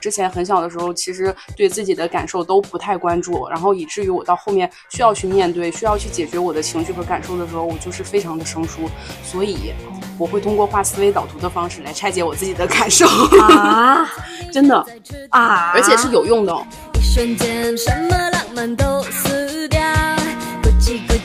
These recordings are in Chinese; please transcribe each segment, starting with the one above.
之前很小的时候，其实对自己的感受都不太关注，然后以至于我到后面需要去面对、需要去解决我的情绪和感受的时候，我就是非常的生疏。所以我会通过画思维导图的方式来拆解我自己的感受啊，真的啊，而且是有用的。一瞬间，什么浪漫都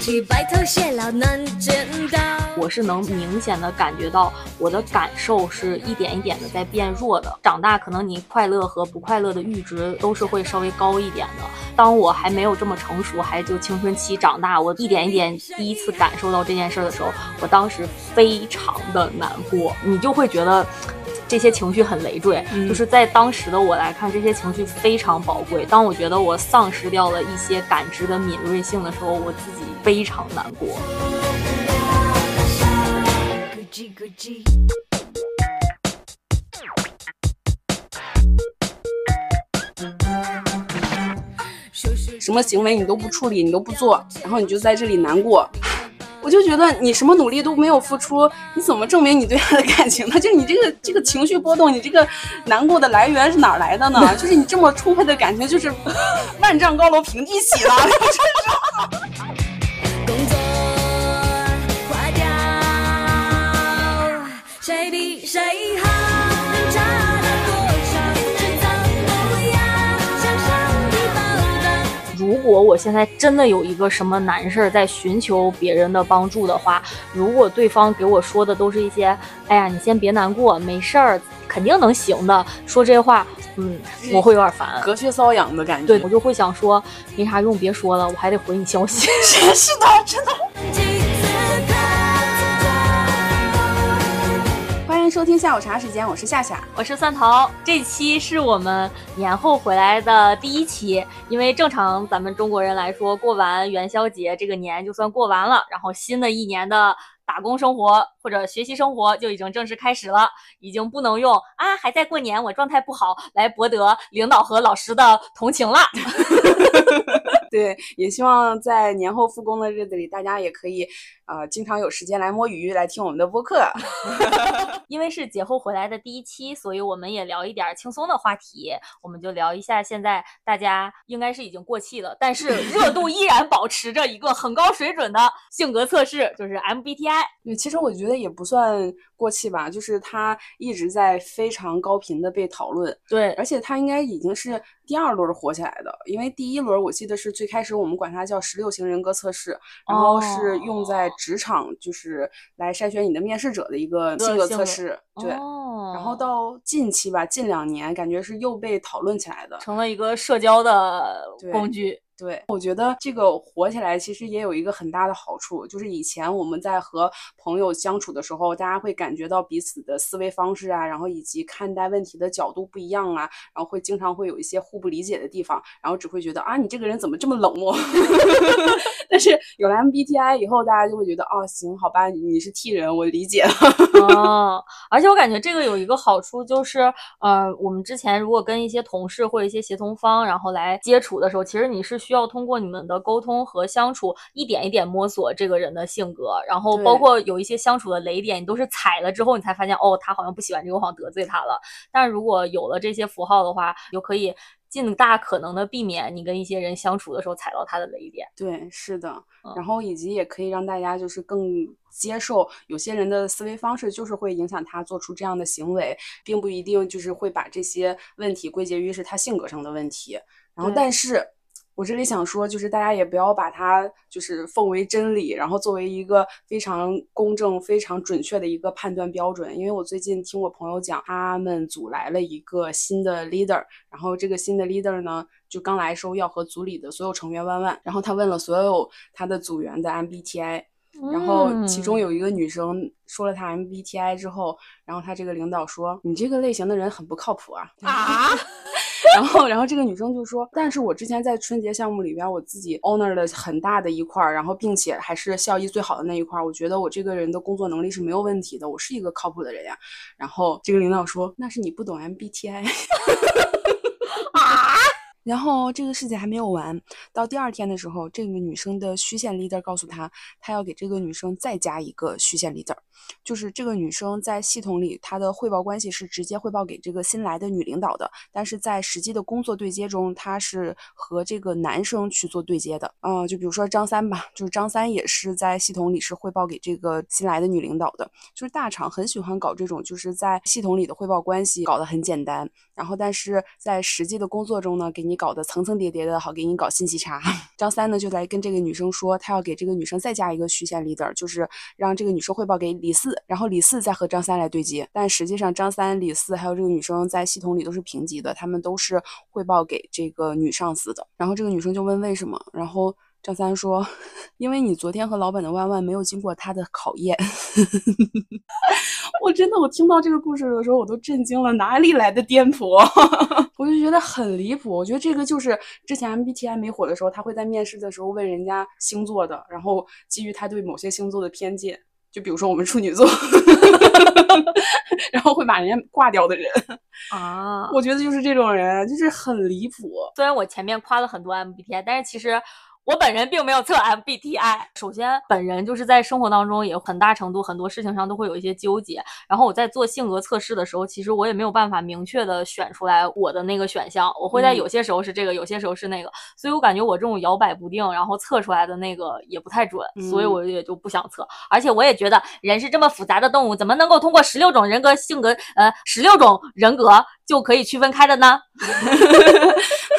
叽咕叽，白头偕老难见到。我是能明显的感觉到我的感受是一点一点的在变弱的。长大可能你快乐和不快乐的阈值都是会稍微高一点的。当我还没有这么成熟，还就青春期长大，我一点一点第一次感受到这件事的时候，我当时非常的难过。你就会觉得这些情绪很累赘，就是在当时的我来看，这些情绪非常宝贵。当我觉得我丧失掉了一些感知的敏锐性的时候，我自己非常难过。什么行为你都不处理，你都不做，然后你就在这里难过。我就觉得你什么努力都没有付出，你怎么证明你对他的感情呢？就你这个这个情绪波动，你这个难过的来源是哪来的呢？就是你这么充沛的感情，就是 万丈高楼平地起了。谁比谁好？能差到多少？迟早都要向上帝报答。如果我现在真的有一个什么难事儿在寻求别人的帮助的话，如果对方给我说的都是一些“哎呀，你先别难过，没事儿，肯定能行的”，说这话，嗯，我会有点烦。隔靴搔痒的感觉。对，我就会想说，没啥用，别说了，我还得回你消息。是的，真的。收听下午茶时间，我是夏夏。我是蒜头，这期是我们年后回来的第一期，因为正常咱们中国人来说，过完元宵节这个年就算过完了，然后新的一年的打工生活或者学习生活就已经正式开始了，已经不能用啊还在过年，我状态不好来博得领导和老师的同情了。对，也希望在年后复工的日子里，大家也可以呃经常有时间来摸鱼，来听我们的播客。因为是节后回来的第一期，所以我们也聊一点轻松的话题。我们就聊一下现在大家应该是已经过气了，但是 热度依然保持着一个很高水准的性格测试，就是 MBTI。对，其实我觉得也不算过气吧，就是它一直在非常高频的被讨论，对，而且它应该已经是第二轮火起来的，因为第一轮我记得是最开始我们管它叫十六型人格测试，然后是用在职场，就是来筛选你的面试者的一个性格测试，对。哦、然后到近期吧，近两年感觉是又被讨论起来的，成了一个社交的工具。对，我觉得这个火起来其实也有一个很大的好处，就是以前我们在和朋友相处的时候，大家会感觉到彼此的思维方式啊，然后以及看待问题的角度不一样啊，然后会经常会有一些互不理解的地方，然后只会觉得啊，你这个人怎么这么冷漠？但是有了 MBTI 以后，大家就会觉得哦，行，好吧，你是 T 人，我理解了。哦，而且我感觉这个有一个好处就是，呃，我们之前如果跟一些同事或者一些协同方，然后来接触的时候，其实你是需要通过你们的沟通和相处，一点一点摸索这个人的性格，然后包括有一些相处的雷点，你都是踩了之后，你才发现哦，他好像不喜欢这个，我好像得罪他了。但如果有了这些符号的话，就可以尽大可能的避免你跟一些人相处的时候踩到他的雷点。对，是的，嗯然后以及也可以让大家就是更接受有些人的思维方式，就是会影响他做出这样的行为，并不一定就是会把这些问题归结于是他性格上的问题。然后，但是我这里想说，就是大家也不要把它就是奉为真理，然后作为一个非常公正、非常准确的一个判断标准。因为我最近听我朋友讲，他们组来了一个新的 leader，然后这个新的 leader 呢，就刚来的时候要和组里的所有成员问问，然后他问了所有他的组员的 MBTI，然后其中嗯有一个女生说了她 MBTI 之后，然后他这个领导说：“你这个类型的人很不靠谱啊。”啊，然后，然后这个女生就说：“但是我之前在春节项目里边，我自己 owner 了很大的一块儿，然后并且还是效益最好的那一块儿，我觉得我这个人的工作能力是没有问题的，我是一个靠谱的人呀。”然后这个领导说：“那是你不懂 MBTI。”啊，然后这个事情还没有完，到第二天的时候，这个女生的虚线 leader 告诉她，她要给这个女生再加一个虚线 leader，就是这个女生在系统里她的汇报关系是直接汇报给这个新来的女领导的，但是在实际的工作对接中，她是和这个男生去做对接的。嗯、就比如说张三吧，就是张三也是在系统里是汇报给这个新来的女领导的。就是大厂很喜欢搞这种，就是在系统里的汇报关系搞得很简单，然后但是在实际的工作中呢，给你搞得层层叠叠的，好给你搞信息差。张三呢就来跟这个女生说，他要给这个女生再加一个虚线 leader，就是让这个女生汇报给李四，然后李四再和张三来对接。但实际上张三、李四还有这个女生在系统里都是平级的，他们都是汇报给这个女上司的。然后这个女生就问为什么，然后。张三说：“ 因为你昨天和老板的万万没有经过他的考验。”我真的，我听到这个故事的时候，我都震惊了，哪里来的颠簸？我就觉得很离谱。我觉得这个就是之前 MBTI 没火的时候，他会在面试的时候问人家星座的，然后基于他对某些星座的偏见，就比如说我们处女座，然后会把人家挂掉的人。啊。我觉得就是这种人，就是很离谱。虽然我前面夸了很多 MBTI，但是其实我本人并没有测 MBTI。首先，本人就是在生活当中也很大程度很多事情上都会有一些纠结。然后我在做性格测试的时候，其实我也没有办法明确的选出来我的那个选项，我会在嗯有些时候是这个，有些时候是那个。所以我感觉我这种摇摆不定，然后测出来的那个也不太准，所以嗯我也就不想测。而且我也觉得人是这么复杂的动物，怎么能够通过十六种人格性格，呃，十六种人格就可以区分开的呢？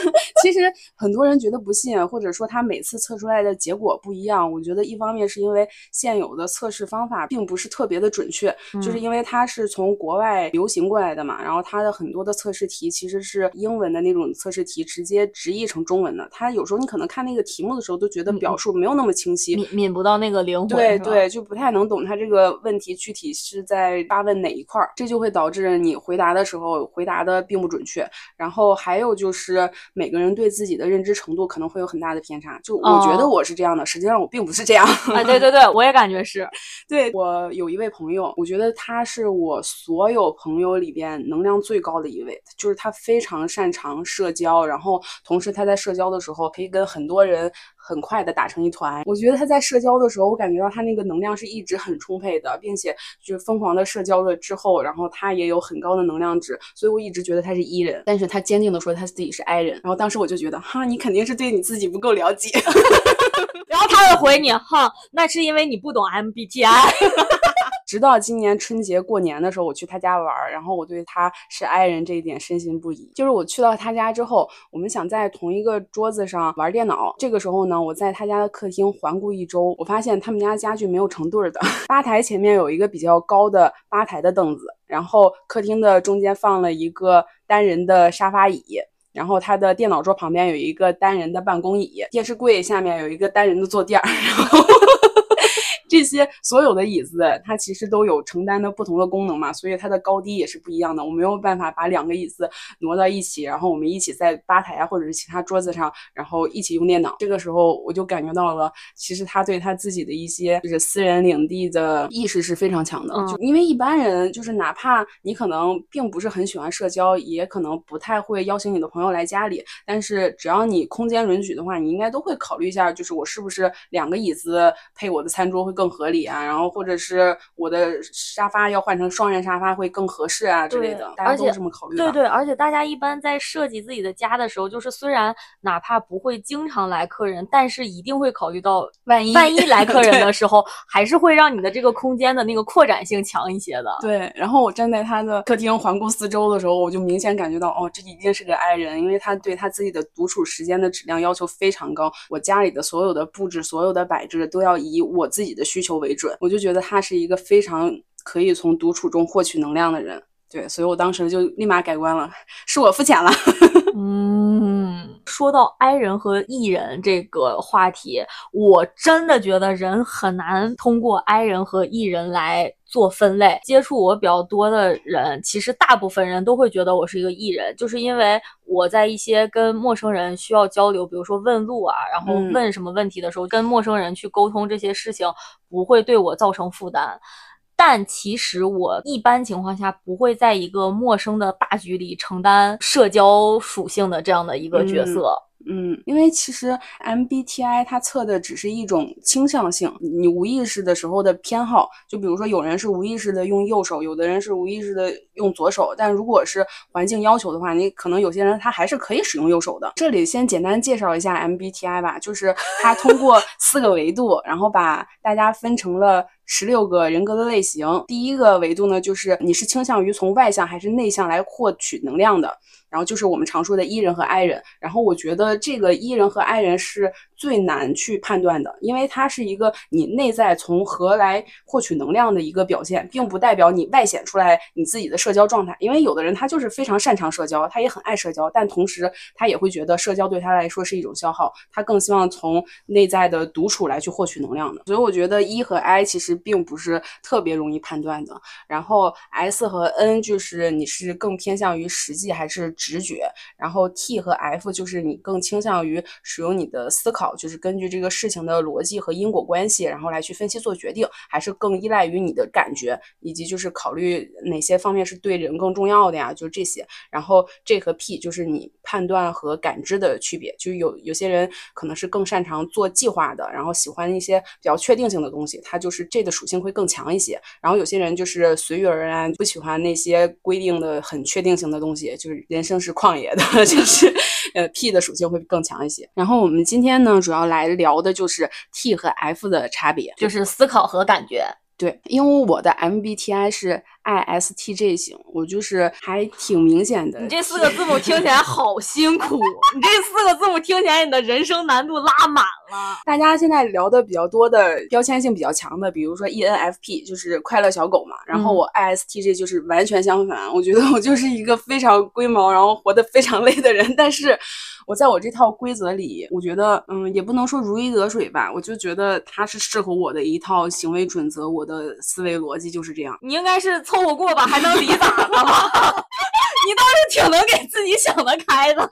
其实很多人觉得不信，或者说他每次测出来的结果不一样。我觉得一方面是因为现有的测试方法并不是特别的准确，就是嗯因为它是从国外流行过来的嘛，然后它的很多的测试题其实是英文的那种测试题，直接直译成中文的。它有时候你可能看那个题目的时候都觉得嗯表述没有那么清晰，抿抿不到那个灵魂，对对，就不太能懂它这个问题具体是在发问哪一块儿，这就会导致你回答的时候回答的并不准确。然后还有就是每个人对自己的认知程度可能会有很大的偏差。就我觉得哦我是这样的，实际上我并不是这样。啊，对对对，我也感觉是。对我有一位朋友，我觉得他是我所有朋友里边能量最高的一位，就是他非常擅长社交，然后同时他在社交的时候可以跟很多人很快的打成一团。我觉得他在社交的时候，我感觉到他那个能量是一直很充沛的，并且就是疯狂的社交了之后，然后他也有很高的能量值，所以我一直觉得他是 E 人，但是他坚定的说他自己是 I 人，然后当时我就觉得哈，你肯定是对你自己不够了解。然后他会回你，哈，那是因为你不懂 MBTI。直到今年春节过年的时候，我去他家玩儿，然后我对他是 i 人这一点深信不疑。就是我去到他家之后，我们想在同一个桌子上玩电脑。这个时候呢，我在他家的客厅环顾一周，我发现他们家家具没有成对儿的。吧台前面有一个比较高的吧台的凳子，然后客厅的中间放了一个单人的沙发椅。然后他的电脑桌旁边有一个单人的办公椅，电视柜下面有一个单人的坐垫儿，然后这些所有的椅子，它其实都有承担的不同的功能嘛，所以它的高低也是不一样的。我没有办法把两个椅子挪到一起，然后我们一起在吧台啊或者是其他桌子上，然后一起用电脑。这个时候我就感觉到了，其实他对他自己的一些就是私人领地的意识是非常强的。嗯就因为一般人就是哪怕你可能并不是很喜欢社交，也可能不太会邀请你的朋友来家里，但是只要你空间允许的话，你应该都会考虑一下，就是我是不是两个椅子配我的餐桌会更合理啊，然后或者是我的沙发要换成双人沙发会更合适啊之类的，而且大家都这么考虑。对对，而且大家一般在设计自己的家的时候，就是虽然哪怕不会经常来客人，但是一定会考虑到万一万一来客人 的时候，还是会让你的这个空间的那个扩展性强一些的。对，然后我站在他的客厅环顾四周的时候，我就明显感觉到，哦，这一定是个 i 人，因为他对他自己的独处时间的质量要求非常高。我家里的所有的布置、所有的摆置都要以我自己的需求为准，我就觉得他是一个非常可以从独处中获取能量的人。对，所以我当时就立马改观了，是我肤浅了。嗯，说到 I 人和 E 人这个话题，我真的觉得人很难通过 I 人和 E 人来做分类。接触我比较多的人，其实大部分人都会觉得我是一个 E 人，就是因为我在一些跟陌生人需要交流，比如说问路啊，然后嗯问什么问题的时候，跟陌生人去沟通这些事情，不会对我造成负担。但其实我一般情况下不会在一个陌生的大局里承担社交属性的这样的一个角色。嗯，因为其实 MBTI 它测的只是一种倾向性，你无意识的时候的偏好，就比如说有人是无意识的用右手，有的人是无意识的用左手，但如果是环境要求的话，你可能有些人他还是可以使用右手的。这里先简单介绍一下 MBTI 吧，就是它通过四个维度，然后把大家分成了。十六个人格的类型，第一个维度呢，就是你是倾向于从外向还是内向来获取能量的，然后就是我们常说的 E 人和 I 人。然后我觉得这个 E 人和 I 人是最难去判断的，因为它是一个你内在从何来获取能量的一个表现，并不代表你外显出来你自己的社交状态。因为有的人他就是非常擅长社交，他也很爱社交，但同时他也会觉得社交对他来说是一种消耗，他更希望从内在的独处来去获取能量的。所以我觉得 E 和 I 其实。并不是特别容易判断的。然后 S 和 N 就是你是更偏向于实际还是直觉。然后 T 和 F 就是你更倾向于使用你的思考，就是根据这个事情的逻辑和因果关系，然后来去分析做决定，还是更依赖于你的感觉，以及就是考虑哪些方面是对人更重要的呀？就这些。然后 J 和 P 就是你判断和感知的区别。就有有些人可能是更擅长做计划的，然后喜欢一些比较确定性的东西，他就是 J 的属性会更强一些，然后有些人就是随遇而安，不喜欢那些规定的很确定性的东西，就是人生是旷野的，就是呃 P 的属性会更强一些。然后我们今天呢，主要来聊的就是 T 和 F 的差别，就是思考和感觉。对，因为我的 MBTI 是 ISTJ 型，我就是还挺明显的。你这四个字母听起来好辛苦，你这四个字母听起来你的人生难度拉满了。大家现在聊的比较多的标签性比较强的，比如说 ENFP 就是快乐小狗嘛，然后我 ISTJ 就是完全相反，我觉得我就是一个非常龟毛，然后活得非常累的人，但是。我在我这套规则里，我觉得，嗯，也不能说如鱼得水吧，我就觉得它是适合我的一套行为准则，我的思维逻辑就是这样。你应该是凑合过吧，还能离咋的吗？你倒是挺能给自己想得开的。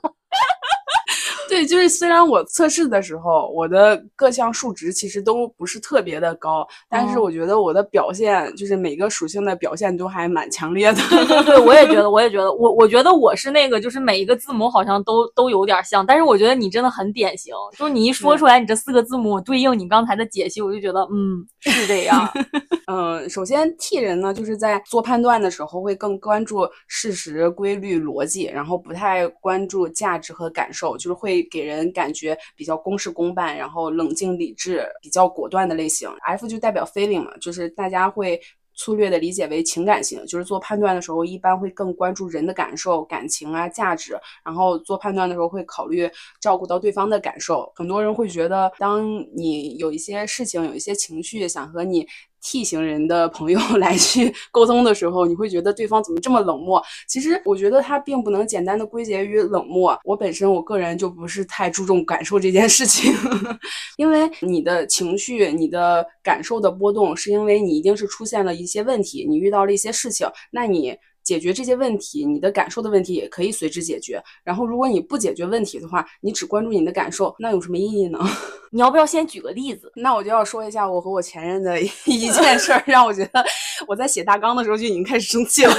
对，就是虽然我测试的时候，我的各项数值其实都不是特别的高，但是我觉得我的表现，就是每个属性的表现都还蛮强烈的。对对对，我也觉得，我也觉得，我我觉得我是那个，就是每一个字母好像都都有点像，但是我觉得你真的很典型，就是你一说出来，你这四个字母对应你刚才的解析，我就觉得，嗯，是这样。嗯，首先 T 人呢，就是在做判断的时候会更关注事实、规律、逻辑，然后不太关注价值和感受，就是会。会给人感觉比较公事公办，然后冷静理智、比较果断的类型。F 就代表 feeling 嘛，就是大家会粗略的理解为情感型，就是做判断的时候一般会更关注人的感受、感情啊、价值，然后做判断的时候会考虑照顾到对方的感受。很多人会觉得，当你有一些事情、有一些情绪想和你。T 型人的朋友 来去沟通的时候，你会觉得对方怎么这么冷漠？其实我觉得他并不能简单的归结于冷漠。我本身我个人就不是太注重感受这件事情，因为你的情绪、你的感受的波动，是因为你一定是出现了一些问题，你遇到了一些事情，那你。解决这些问题，你的感受的问题也可以随之解决。然后，如果你不解决问题的话，你只关注你的感受，那有什么意义呢？你要不要先举个例子？那我就要说一下我和我前任的 一件事儿，让我觉得我在写大纲的时候就已经开始生气了。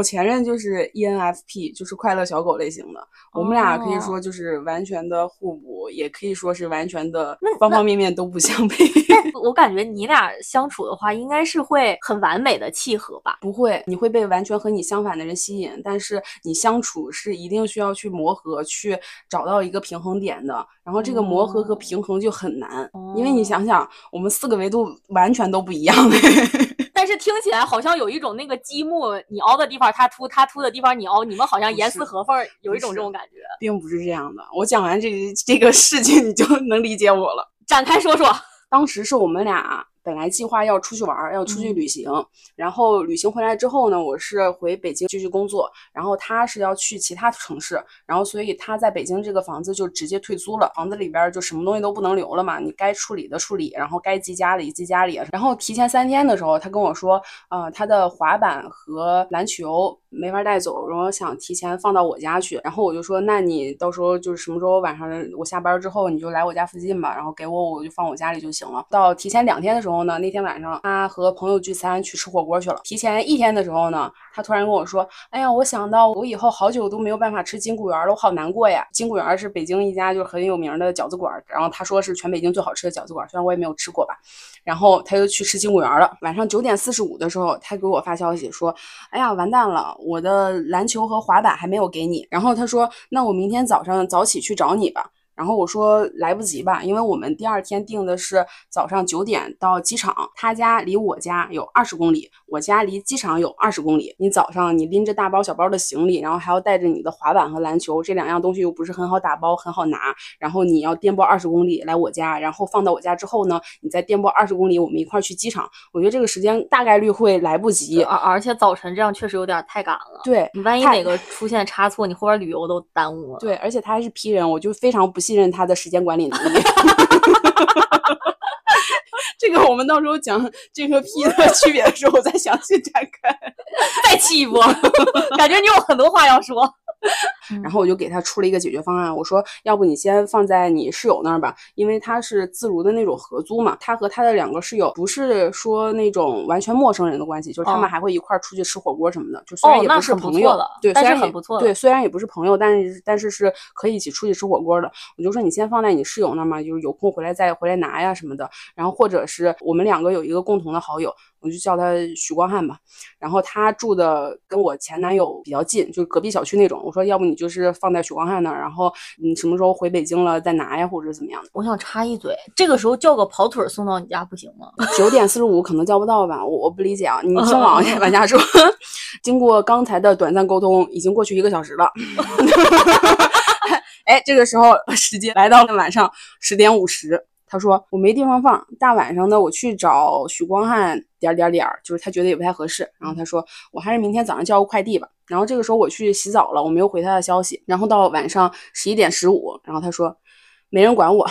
我前任就是 ENFP，就是快乐小狗类型的。我们俩可以说就是完全的互补，也可以说是完全的方方面面都不相配。我感觉你俩相处的话，应该是会很完美的契合吧？不会，你会被完全和你相反的人吸引，但是你相处是一定需要去磨合，去找到一个平衡点的。然后这个磨合和平衡就很难，因为你想想，我们四个维度完全都不一样。但是听起来好像有一种那个积木，你凹的地方它凸，它凸的地方你凹，你们好像严丝合缝，有一种这种感觉，并不是这样的。我讲完这这个事情，你就 能理解我了。展开说说，当时是我们俩。本来计划要出去玩，要出去旅行，然后旅行回来之后呢，我是回北京继续工作，然后他是要去其他城市，然后所以他在北京这个房子就直接退租了，房子里边就什么东西都不能留了嘛，你该处理的处理，然后该寄家里寄家里，然后提前三天的时候，他跟我说，呃，他的滑板和篮球。没法带走，然后想提前放到我家去。然后我就说，那你到时候就是什么时候晚上我下班之后，你就来我家附近吧，然后给我我就放我家里就行了。到提前两天的时候呢，那天晚上他和朋友聚餐去吃火锅去了。提前一天的时候呢，他突然跟我说，哎呀，我想到我以后好久都没有办法吃金谷园了，我好难过呀。金谷园是北京一家就是很有名的饺子馆，然后他说是全北京最好吃的饺子馆，虽然我也没有吃过吧。然后他就去吃金谷园了。晚上九点四十五的时候，他给我发消息说：“哎呀，完蛋了，我的篮球和滑板还没有给你。”然后他说：“那我明天早上早起去找你吧。”然后我说来不及吧，因为我们第二天定的是早上九点到机场，他家离我家有二十公里，我家离机场有二十公里。你早上你拎着大包小包的行李，然后还要带着你的滑板和篮球，这两样东西又不是很好打包，很好拿。然后你要颠簸二十公里来我家，然后放到我家之后呢，你再颠簸二十公里，我们一块儿去机场。我觉得这个时间大概率会来不及。而而且早晨这样确实有点太赶了。对你万一哪个出现差错，你后边旅游都耽误了。对，而且他还是批人，我就非常不信信任他的时间管理能力。这个我们到时候讲这和 P 的区别的时候再详细展开。再气一波，感觉你有很多话要说。然后我就给他出了一个解决方案，我说要不你先放在你室友那儿吧，因为他是自如的那种合租嘛，他和他的两个室友不是说那种完全陌生人的关系，就是他们哦还会一块儿出去吃火锅什么的，就虽然也不是朋友，对，虽然也不错对，虽然也不是朋友，但是但是是可以一起出去吃火锅的。我就说你先放在你室友那儿嘛，就是有空回来再回来拿呀什么的。然后或者是我们两个有一个共同的好友，我就叫他许光汉吧。然后他住的跟我前男友比较近，就是隔壁小区那种。我说要不你就是放在许光汉那儿，然后你什么时候回北京了再拿呀，或者怎么样的。我想插一嘴，这个时候叫个跑腿儿送到你家不行吗？九点四十五可能叫不到吧，我我不理解啊。你听往 往下说，经过刚才的短暂沟通，已经过去一个小时了。哎，这个时候时间来到了晚上十点五十，他说我没地方放，大晚上的我去找许光汉点点点，就是他觉得也不太合适。然后他说我还是明天早上叫个快递吧。然后这个时候我去洗澡了，我没有回他的消息。然后到晚上十一点十五，然后他说没人管我。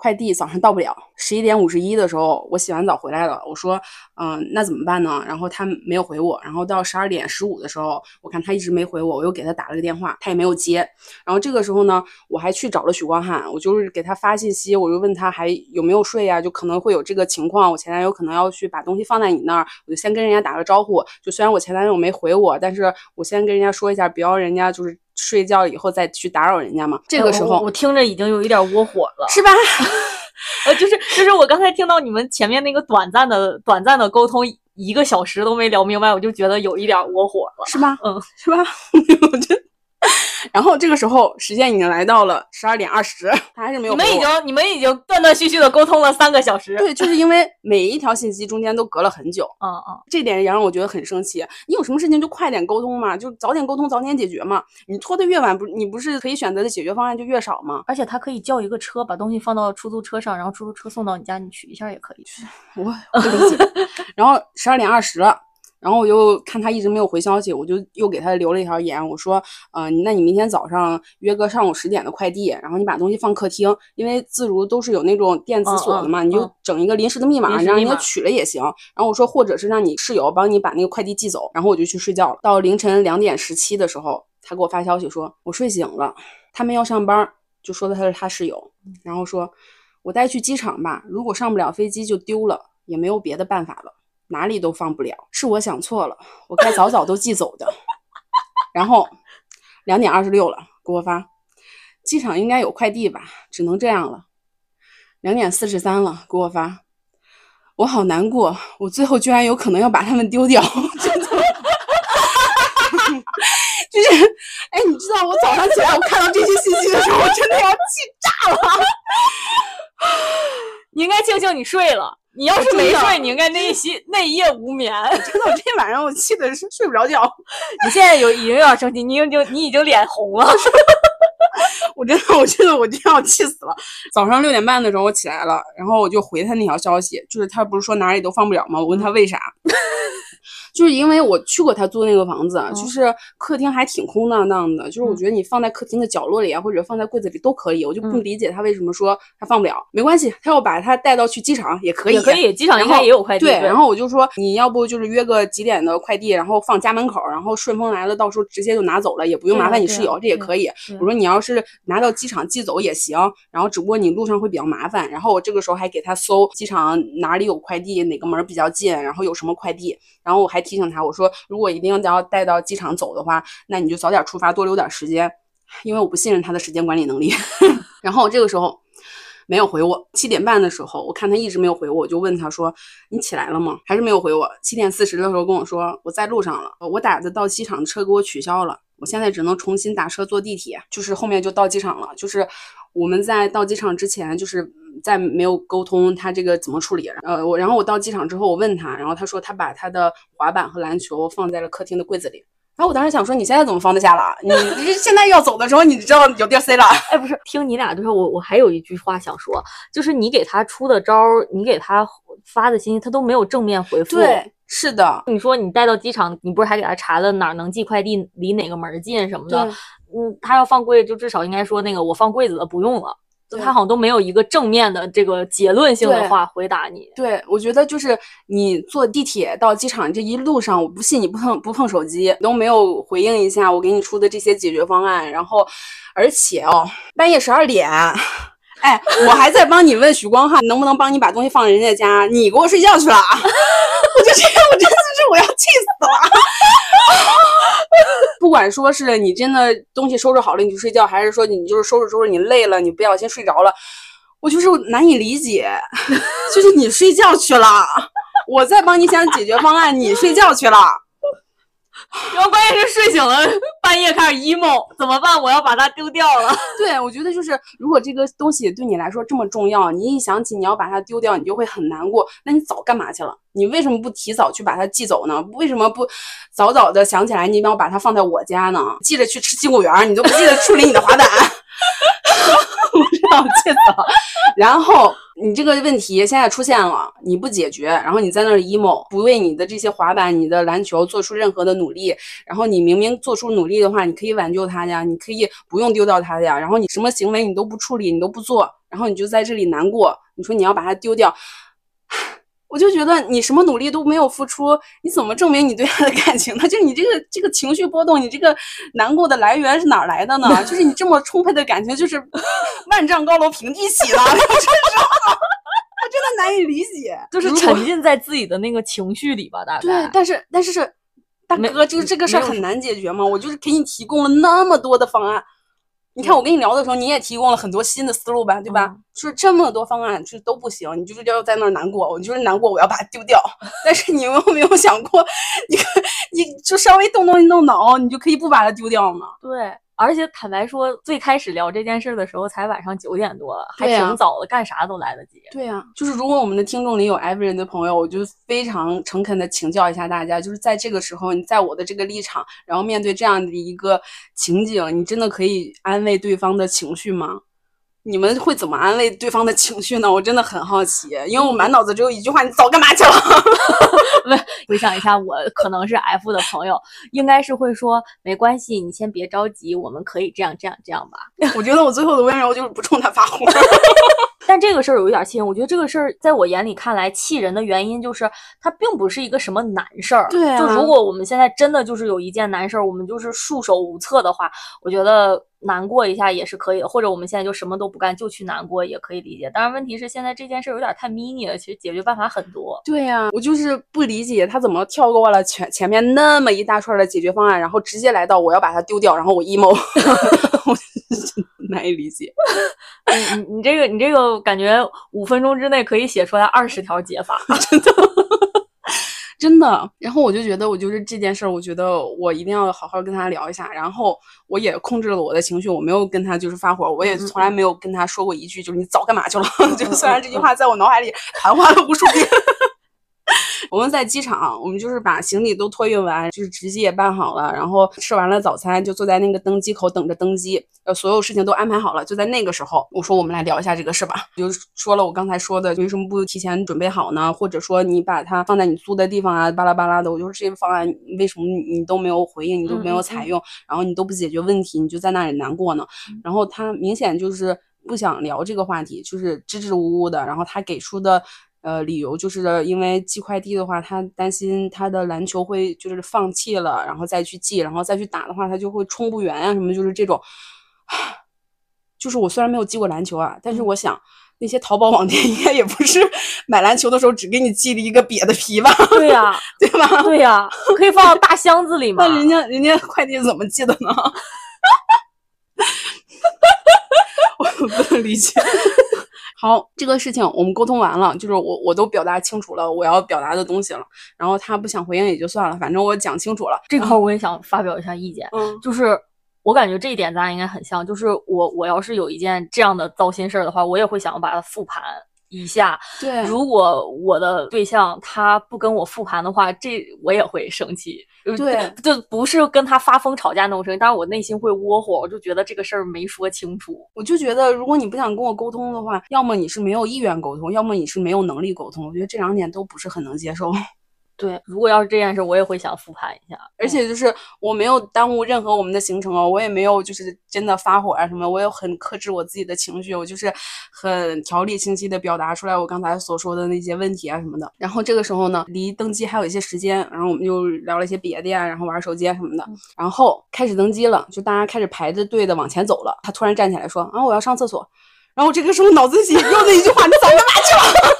快递早上到不了，十一点五十一的时候，我洗完澡回来了。我说，嗯，那怎么办呢？然后他没有回我。然后到十二点十五的时候，我看他一直没回我，我又给他打了个电话，他也没有接。然后这个时候呢，我还去找了许光汉，我就是给他发信息，我就问他还有没有睡呀、就可能会有这个情况，我前男友可能要去把东西放在你那儿，我就先跟人家打个招呼。就虽然我前男友没回我，但是我先跟人家说一下，不要人家就是睡觉以后再去打扰人家嘛。这个时候哎我我听着已经有一点窝火了。是吧？呃，就是就是我刚才听到你们前面那个短暂的短暂的沟通，一个小时都没聊明白，我就觉得有一点窝火了。是吧？嗯，是吧？我觉得。然后这个时候时间已经来到了十二点二十，他还是没有你们已经你们已经断断续续的沟通了三个小时。对，就是因为每一条信息中间都隔了很久，嗯嗯，这点也让我觉得很生气。你有什么事情就快点沟通嘛，就早点沟通，早点解决嘛。你拖得越晚，不，你不是可以选择的解决方案就越少吗？而且他可以叫一个车，把东西放到出租车上，然后出租车送到你家，你取一下也可以。我我不理解。然后十二点二十了。然后我就看他一直没有回消息，我就又给他留了一条言，我说，呃，那你明天早上约个上午十点的快递，然后你把东西放客厅，因为自如都是有那种电子嗯锁的嘛，嗯你就嗯整一个临时的密码，让人家取了也行。然后我说，或者是让你室友帮你把那个快递寄走，然后我就去睡觉了。到凌晨两点十七的时候，他给我发消息说，我睡醒了，他们要上班，就说的他是他室友，然后说我带去机场吧，如果上不了飞机就丢了，也没有别的办法了。哪里都放不了，是我想错了，我该早早都寄走的。然后两点二十六了，给我发，机场应该有快递吧，只能这样了。两点四十三了，给我发，我好难过，我最后居然有可能要把他们丢掉，真的。就是，哎，你知道我早上起来我看到这些信息的时候，我真的要气炸了。你 应该庆幸你睡了。你要是没睡，你应该那一夕那一夜无眠。真的，我这晚上我气的是睡不着觉。你现在有已经有点生气，你已经你已经脸红了。我真的，我真的，我就要气死了。早上六点半的时候我起来了，然后我就回他那条消息，就是他不是说哪里都放不了吗？我问他为啥，就是因为我去过他租那个房子，嗯就是客厅还挺空荡荡的，就是我嗯觉得你放在客厅的角落里啊，或者放在柜子里都可以，我就不嗯理解他为什么说他放不了。没关系，他要把他带到去机场也可以，也可以，机场应该也有快递。对，然后我就说你要不就是约个几点的快递，然后放家门口，然后顺丰来了，到时候直接就拿走了，也不用麻烦你室友，这也可以。我说你要是拿到机场寄走也行，然后只不过你路上会比较麻烦。然后我这个时候还给他搜机场哪里有快递，哪个门比较近，然后有什么快递。然后我还提醒他，我说如果一定要带到机场走的话，那你就早点出发，多留点时间，因为我不信任他的时间管理能力。然后这个时候。没有回我。七点半的时候，我看他一直没有回我，我就问他说：“你起来了吗？”还是没有回我。七点四十的时候跟我说：“我在路上了，我打的到机场的车给我取消了，我现在只能重新打车坐地铁。”就是后面就到机场了。就是我们在到机场之前，就是嗯在没有沟通他这个怎么处理。呃，我然后我到机场之后，我问他，然后他说他把他的滑板和篮球放在了客厅的柜子里。然后我当时想说，你现在怎么放得下了？你你现在要走的时候，你知道有地儿塞了。哎，不是，听你俩对说，我我还有一句话想说，就是你给他出的招儿，你给他发的信息，他都没有正面回复。对，是的，你说你带到机场，你不是还给他查了哪儿能寄快递，离哪个门儿近什么的？对嗯，他要放柜，就至少应该说那个我放柜子了，不用了。就他好像都没有一个正面的这个结论性的话回答你。对，我觉得就是你坐地铁到机场这一路上，我不信你不碰不碰手机，都没有回应一下我给你出的这些解决方案。然后，而且哦，半夜十二点，哎，我还在帮你问许光汉能不能帮你把东西放人家家，你给我睡觉去了。我就这样，我真的是我要气死了。不管说是你真的东西收拾好了你就睡觉，还是说你就是收拾收拾你累了你不小心睡着了，我就是难以理解，就是你睡觉去了，我在帮你想解决方案，你睡觉去了。然后关键是睡醒了，半夜开始 emo，怎么办？我要把它丢掉了。对，我觉得就是如果这个东西对你来说这么重要，你一想起你要把它丢掉，你就会很难过。那你早干嘛去了？你为什么不提早去把它寄走呢？为什么不早早的想起来你要把它放在我家呢？记着去吃鸡骨圆儿，你都不记得处理你的滑板。我让我气死了。然后你这个问题现在出现了，你不解决，然后你在那儿 emo，不为你的这些滑板、你的篮球做出任何的努力，然后你明明做出努力的话，你可以挽救它呀，你可以不用丢掉它呀，然后你什么行为你都不处理，你都不做，然后你就在这里难过，你说你要把它丢掉。我就觉得你什么努力都没有付出，你怎么证明你对他的感情呢？就是你这个这个情绪波动，你这个难过的来源是哪儿来的呢？就是你这么充沛的感情，就是万丈高楼平地起了，我真是我真的难以理解。就是沉浸在自己的那个情绪里吧，大概。对，但是但是是大哥，就是这个事儿很难解决嘛？我就是给你提供了那么多的方案。你看我跟你聊的时候，你也提供了很多新的思路吧，对吧？嗯就是这么多方案，就是都不行，你就是要在那儿难过，我就是难过，我要把它丢掉。但是你有没有想过，你你就稍微动动一动脑，你就可以不把它丢掉吗？对，而且坦白说，最开始聊这件事的时候才晚上九点多，还挺早的，干啥都来得及。对呀、就是如果我们的听众里有 F 人的朋友，我就非常诚恳的请教一下大家，就是在这个时候，你在我的这个立场，然后面对这样的一个情景，你真的可以安慰对方的情绪吗？你们会怎么安慰对方的情绪呢？我真的很好奇，因为我满脑子只有一句话：你早干嘛去了？回想一下，我可能是 F 的朋友，应该是会说没关系，你先别着急，我们可以这样这样这样吧。我觉得我最后的温柔就是不冲他发火。但这个事儿有一点气人，我觉得这个事儿在我眼里看来气人的原因就是它并不是一个什么难事儿。对啊就如果我们现在真的就是有一件难事儿，我们就是束手无策的话，我觉得难过一下也是可以的，或者我们现在就什么都不干就去难过也可以理解。当然问题是现在这件事儿有点太 mini 了，其实解决办法很多。对呀、我就是不理解他怎么跳过了前前面那么一大串的解决方案，然后直接来到我要把它丢掉，然后我 emo，难以理解。你你你这个你这个感觉五分钟之内可以写出来二十条解法。真的 真的。然后我就觉得，我就是这件事儿，我觉得我一定要好好跟他聊一下。然后我也控制了我的情绪，我没有跟他就是发火，我也从来没有跟他说过一句就是你早干嘛去了。就虽然这句话在我脑海里盘桓了无数遍。我们在机场，我们就是把行李都托运完，就是值机也办好了，然后吃完了早餐，就坐在那个登机口等着登机。呃，所有事情都安排好了，就在那个时候，我说我们来聊一下这个事吧，就说了我刚才说的，为什么不提前准备好呢？或者说你把它放在你租的地方啊，巴拉巴拉的，我就说这个方案为什么你都没有回应，你都没有采用，然后你都不解决问题，你就在那里难过呢？然后他明显就是不想聊这个话题，就是支支吾吾的，然后他给出的。呃，理由就是因为寄快递的话，他担心他的篮球会就是放弃了，然后再去寄，然后再去打的话，他就会冲不圆啊，什么就是这种。就是我虽然没有寄过篮球啊，但是我想那些淘宝网店应该也不是买篮球的时候只给你寄了一个瘪的皮吧？对呀、对吧？对呀、可以放到大箱子里 嘛那。人家人家快递怎么寄的呢？我不能理解。好，这个事情我们沟通完了，就是我我都表达清楚了我要表达的东西了，然后他不想回应也就算了，反正我讲清楚了。这块儿我也想发表一下意见，嗯就是我感觉这一点咱俩应该很像，就是我我要是有一件这样的糟心事儿的话，我也会想要把它复盘一下。对如果我的对象他不跟我复盘的话，这我也会生气。呃对就不是跟他发疯吵架那种生气，但是我内心会窝火，我就觉得这个事儿没说清楚。我就觉得，如果你不想跟我沟通的话，要么你是没有意愿沟通，要么你是没有能力沟通。我觉得这两点都不是很能接受。对，如果要是这件事，我也会想复盘一下。而且就是我没有耽误任何我们的行程哦，我也没有就是真的发火啊什么，我也很克制我自己的情绪，我就是很条理清晰的表达出来我刚才所说的那些问题啊什么的。然后这个时候呢，离登机还有一些时间，然后我们就聊了一些别的呀，然后玩手机啊什么的。然后开始登机了，就大家开始排着队的往前走了。他突然站起来说：“啊，我要上厕所。”然后这个时候脑子里又那一句话：“你早干嘛去了？”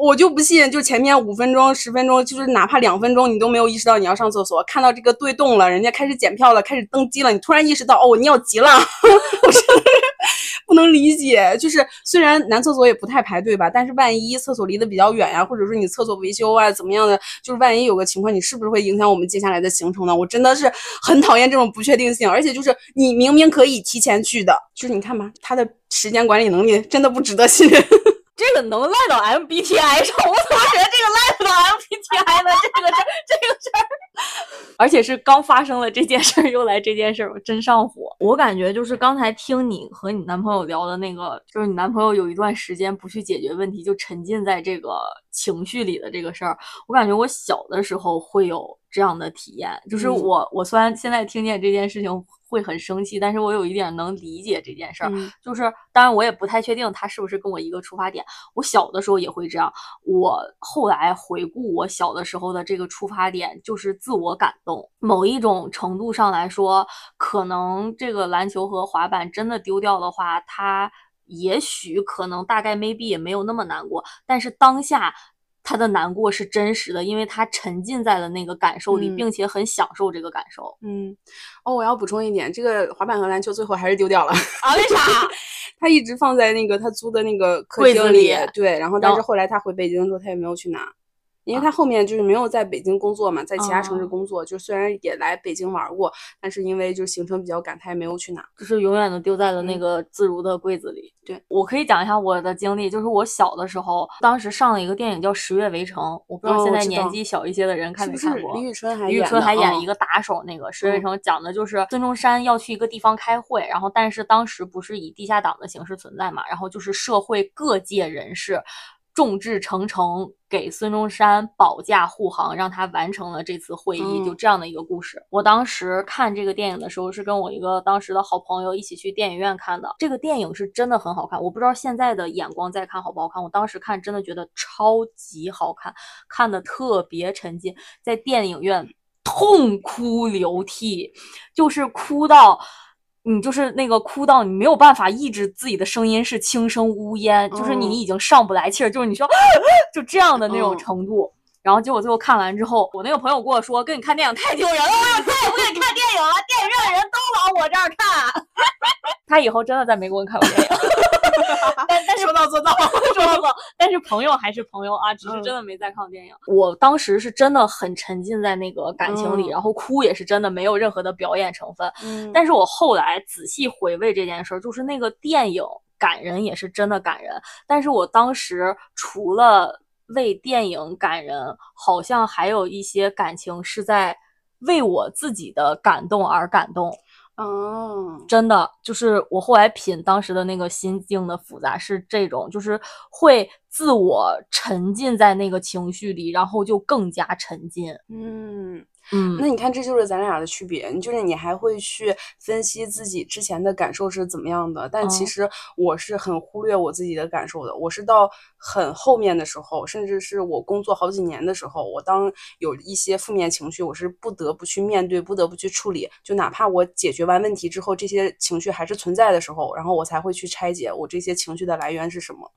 我就不信，就前面五分钟、十分钟，就是哪怕两分钟，你都没有意识到你要上厕所，看到这个队动了，人家开始检票了，开始登机了，你突然意识到哦，我尿急了，我真的不能理解。就是虽然男厕所也不太排队吧，但是万一厕所离得比较远呀、或者说你厕所维修啊怎么样的，就是万一有个情况，你是不是会影响我们接下来的行程呢？我真的是很讨厌这种不确定性，而且就是你明明可以提前去的，就是你看吧，他的时间管理能力真的不值得信任。这个能赖到 MBTI 上，我怎么觉得这个赖不到 MBTI 呢？这个事儿，这个事儿，而且是刚发生了这件事儿，又来这件事儿，我真上火。我感觉就是刚才听你和你男朋友聊的那个，就是你男朋友有一段时间不去解决问题，就沉浸在这个情绪里的这个事儿，我感觉我小的时候会有这样的体验，就是嗯我我虽然现在听见这件事情会很生气，但是我有一点能理解这件事儿。嗯就是当然我也不太确定他是不是跟我一个出发点。我小的时候也会这样，我后来回顾我小的时候的这个出发点，就是自我感动。某一种程度上来说，可能这个篮球和滑板真的丢掉的话，他也许可能大概 maybe 也没有那么难过，但是当下。他的难过是真实的，因为他沉浸在了那个感受里，嗯并且很享受这个感受嗯，哦，我要补充一点，这个滑板和篮球最后还是丢掉了。啊！为啥？他一直放在那个他租的那个客厅里里，对，然后但是后来他回北京的时候，他也没有去拿，因为他后面就是没有在北京工作嘛，在其他城市哦工作，就虽然也来北京玩过，但是因为就是行程比较赶，他也没有去拿。就是永远的丢在了那嗯个自如的柜子里。对，我可以讲一下我的经历，就是我小的时候，当时上了一个电影叫《十月围城》，我不知道现在年纪小一些的人看没看过。李宇春还李宇演的春还演嗯一个打手，那个《十月围嗯城》讲的就是孙中山要去一个地方开会，然后但是当时不是以地下党的形式存在嘛，然后就是社会各界人士众志成城给孙中山保驾护航，让他完成了这次会议，就嗯这样的一个故事。我当时看这个电影的时候，是跟我一个当时的好朋友一起去电影院看的。这个电影是真的很好看，我不知道现在的眼光再看好不好看。我当时看真的觉得超级好看，看的特别沉浸，在电影院痛哭流涕，就是哭到。你就是那个哭到你没有办法抑制自己的声音是轻声呜咽，就是嗯你已经上不来气儿，就是你说 就这样的那种嗯程度。然后结果最后看完之后，我那个朋友跟我说，跟你看电影太丢人了，我再也不跟你看电影了，电影院的人都往我这儿看。他以后真的在没给我看过电影，但但是说到做到。说到做到，但是朋友还是朋友啊，只是嗯真的没在看过电影。我当时是真的很沉浸在那个感情里，嗯然后哭也是真的没有任何的表演成分。嗯但是我后来仔细回味这件事儿，就是那个电影感人也是真的感人，但是我当时除了为电影感人，好像还有一些感情是在为我自己的感动而感动。哦，真的就是我后来品当时的那个心境的复杂是这种，就是会自我沉浸在那个情绪里，然后就更加沉浸。嗯，嗯，那你看，这就是咱俩的区别。就是你还会去分析自己之前的感受是怎么样的，但其哦实我是很忽略我自己的感受的。我是到很后面的时候，甚至是我工作好几年的时候，我当有一些负面情绪，我是不得不去面对，不得不去处理。就哪怕我解决完问题之后，这些情绪还是存在的时候，然后我才会去拆解我这些情绪的来源是什么。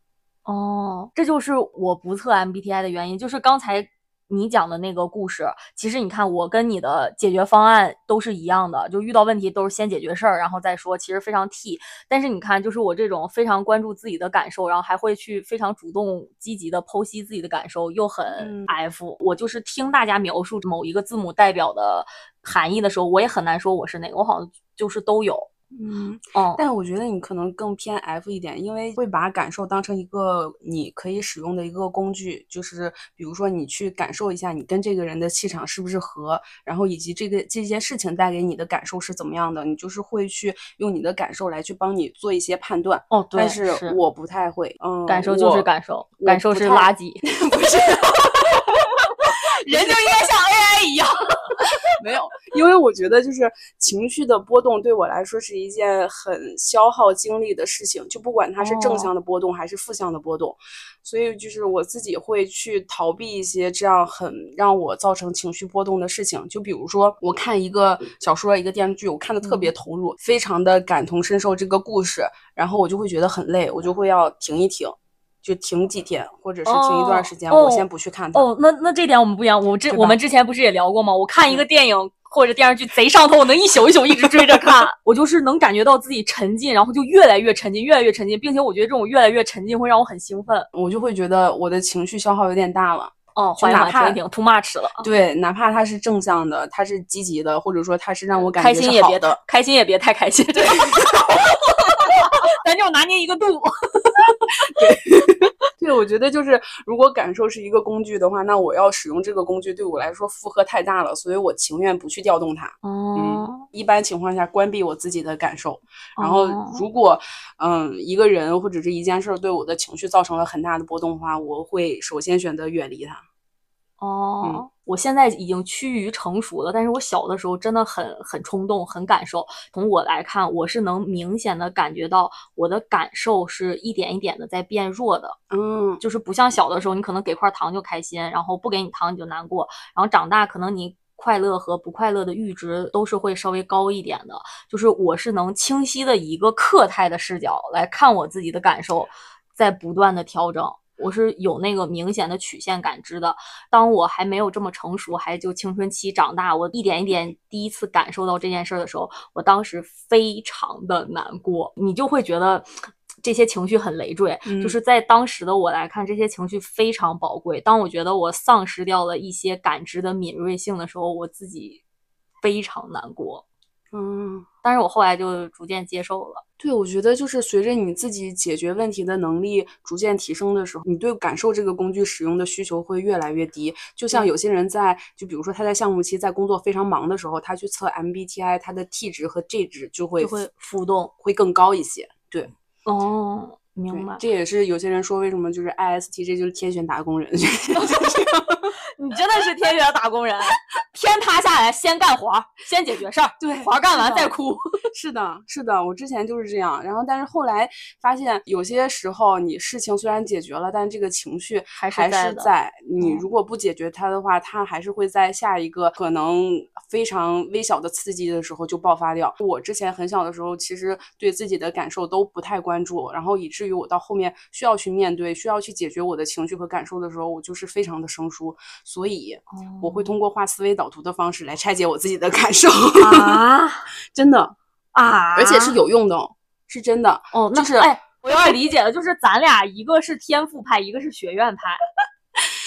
哦，这就是我不测 MBTI 的原因，就是刚才你讲的那个故事，其实你看我跟你的解决方案都是一样的，就遇到问题都是先解决事儿，然后再说，其实非常 T。但是你看，就是我这种非常关注自己的感受，然后还会去非常主动积极的剖析自己的感受，又很嗯 F。我就是听大家描述某一个字母代表的含义的时候，我也很难说我是哪个，我好像就是都有。嗯，哦，但我觉得你可能更偏 F 一点，因为会把感受当成一个你可以使用的一个工具，就是比如说你去感受一下你跟这个人的气场是不是合，然后以及这个这件事情带给你的感受是怎么样的，你就是会去用你的感受来去帮你做一些判断。哦，对，但是我不太会，嗯，感受就是感受，感受是垃圾。不是。人就应该像 AI 一样。没有，因为我觉得就是情绪的波动对我来说是一件很消耗精力的事情，就不管它是正哦向的波动还是负向的波动，所以就是我自己会去逃避一些这样很让我造成情绪波动的事情。就比如说，我看一个小说、一个电视剧，我看的特别投入，非常的感同身受这个故事，然后我就会觉得很累，我就会要停一停。就停几天，或者是停一段时间，哦我先不去看它。哦，那那这点我们不一样。我之我们之前不是也聊过吗？我看一个电影或者电视剧贼上头，我能一宿一宿一直追着看，我就是能感觉到自己沉浸，然后就越来越沉浸，越来越沉浸，并且我觉得这种越来越沉浸会让我很兴奋。我就会觉得我的情绪消耗有点大了。哦，缓一缓，就哪怕停停，too much 了。对，哪怕它是正向的，它是积极的，或者说它是让我感觉开心也别是好的，开心也别太开心。对，咱就拿捏一个度。对，对我觉得就是如果感受是一个工具的话，那我要使用这个工具对我来说负荷太大了，所以我情愿不去调动它。哦，一般情况下，关闭我自己的感受。然后哦，如果嗯一个人或者是一件事儿对我的情绪造成了很大的波动的话，我会首先选择远离它。哦，我现在已经趋于成熟了，但是我小的时候真的很很冲动，很感受。从我来看，我是能明显的感觉到我的感受是一点一点的在变弱的，嗯就是不像小的时候，你可能给块糖就开心，然后不给你糖你就难过，然后长大可能你。快乐和不快乐的阈值都是会稍微高一点的，就是我是能清晰的以一个客态的视角来看我自己的感受，在不断的调整。我是有那个明显的曲线感知的。当我还没有这么成熟，还就青春期长大，我一点一点第一次感受到这件事儿的时候，我当时非常的难过，你就会觉得。这些情绪很累赘，嗯就是在当时的我来看，这些情绪非常宝贵。当我觉得我丧失掉了一些感知的敏锐性的时候，我自己非常难过。嗯。但是我后来就逐渐接受了。对，我觉得就是随着你自己解决问题的能力逐渐提升的时候，你对感受这个工具使用的需求会越来越低。就像有些人在，就比如说他在项目期，在工作非常忙的时候，他去测 MBTI，他的 T 值和 G 值就会就会浮动会更高一些。对，哦，对明白，。这也是有些人说为什么就是 ISTJ 就是天选打工人，你真的是天选打工人，天塌下来先干活儿，先解决事儿，对活儿干完再哭。是的，是的，我之前就是这样，然后但是后来发现，有些时候你事情虽然解决了，但这个情绪还是还在的是在。你嗯如果不解决它的话，它还是会在下一个可能非常微小的刺激的时候就爆发掉。我之前很小的时候，其实对自己的感受都不太关注，然后以至于我到后面需要去面对、需要去解决我的情绪和感受的时候，我就是非常的生疏。所以我会通过画思维导图的方式来拆解我自己的感受，啊真的。啊，而且是有用的哦，是真的。哦，那就是哎，我有点理解了，就是咱俩一个是天赋派，一个是学院派。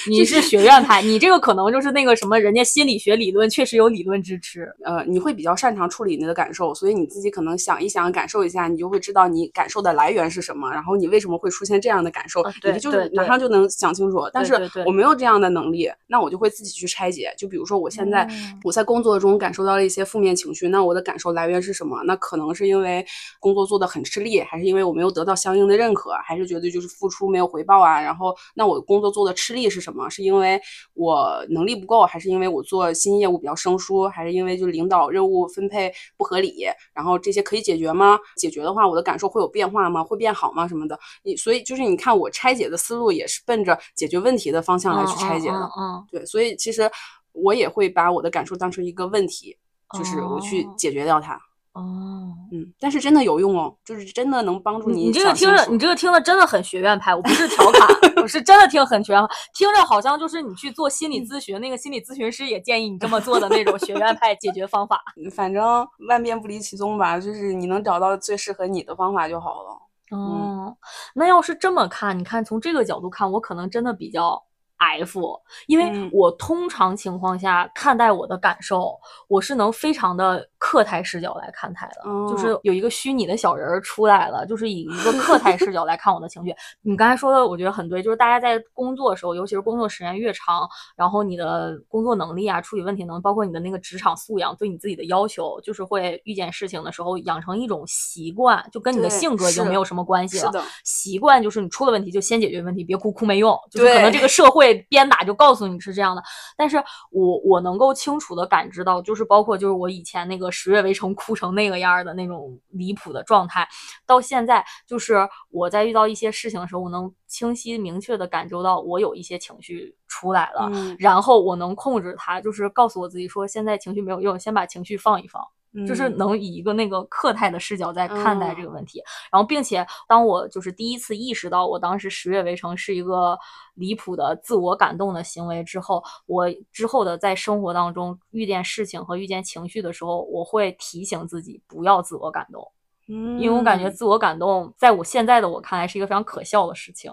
你是学院派，你这个可能就是那个什么，人家心理学理论确实有理论支持。呃，你会比较擅长处理你的感受，所以你自己可能想一想，感受一下，你就会知道你感受的来源是什么，然后你为什么会出现这样的感受，你就是马上就能想清楚。但是我没有这样的能力，那我就会自己去拆解。就比如说我现在、嗯我在工作中感受到了一些负面情绪，那我的感受来源是什么？那可能是因为工作做的很吃力，还是因为我没有得到相应的认可，还是觉得就是付出没有回报啊？然后那我工作做的吃力是什么？是因为我能力不够，还是因为我做新业务比较生疏，还是因为就领导任务分配不合理？然后这些可以解决吗？解决的话，我的感受会有变化吗？会变好吗？什么的？你所以就是你看我拆解的思路也是奔着解决问题的方向来去拆解的。嗯嗯对，所以其实我也会把我的感受当成一个问题，就是我去哦解决掉它。哦，嗯，但是真的有用哦，就是真的能帮助你你这个听着，你这个听着真的很学院派，我不是调侃，我是真的听很学院派，听着好像就是你去做心嗯理咨询，那个心理咨询师也建议你这么做的那种学院派解决方法。反正万变不离其宗吧，就是你能找到最适合你的方法就好了。哦，那要是这么看，你看从这个角度看，我可能真的比较 F，因为嗯我通常情况下看待我的感受，我是能非常的客态视角来看待的，就是哦有一个虚拟的小人儿出来了，就是以一个客态视角来看我的情绪。你刚才说的，我觉得很对，就是大家在工作的时候，尤其是工作时间越长，然后你的工作能力啊、处理问题能力，包括你的那个职场素养，对你自己的要求，就是会遇见事情的时候养成一种习惯，就跟你的性格已经没有什么关系了。习惯就是你出了问题就先解决问题，别哭哭没用。就是可能这个社会鞭打就告诉你是这样的，但是我我能够清楚的感知到，就是包括就是我以前那个十月围城哭成那个样儿的那种离谱的状态，到现在就是我在遇到一些事情的时候，我能清晰明确的感受到我有一些情绪出来了，嗯，然后我能控制它，就是告诉我自己说现在情绪没有用，先把情绪放一放。就是嗯。能以一个那个客态的视角在看待这嗯。个问题，然后并且当我就是第一次意识到我当时十月围城是一个离谱的自我感动的行为之后，我之后的在生活当中遇见事情和遇见情绪的时候，我会提醒自己不要自我感动，嗯，因为我感觉自我感动在我现在的我看来是一个非常可笑的事情，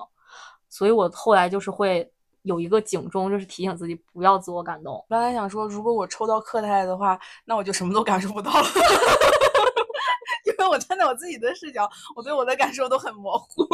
所以我后来就是会有一个警钟，就是提醒自己不要自我感动。刚才想说，如果我抽到客太的话，那我就什么都感受不到了。因为我站在我自己的视角，我对我的感受都很模糊，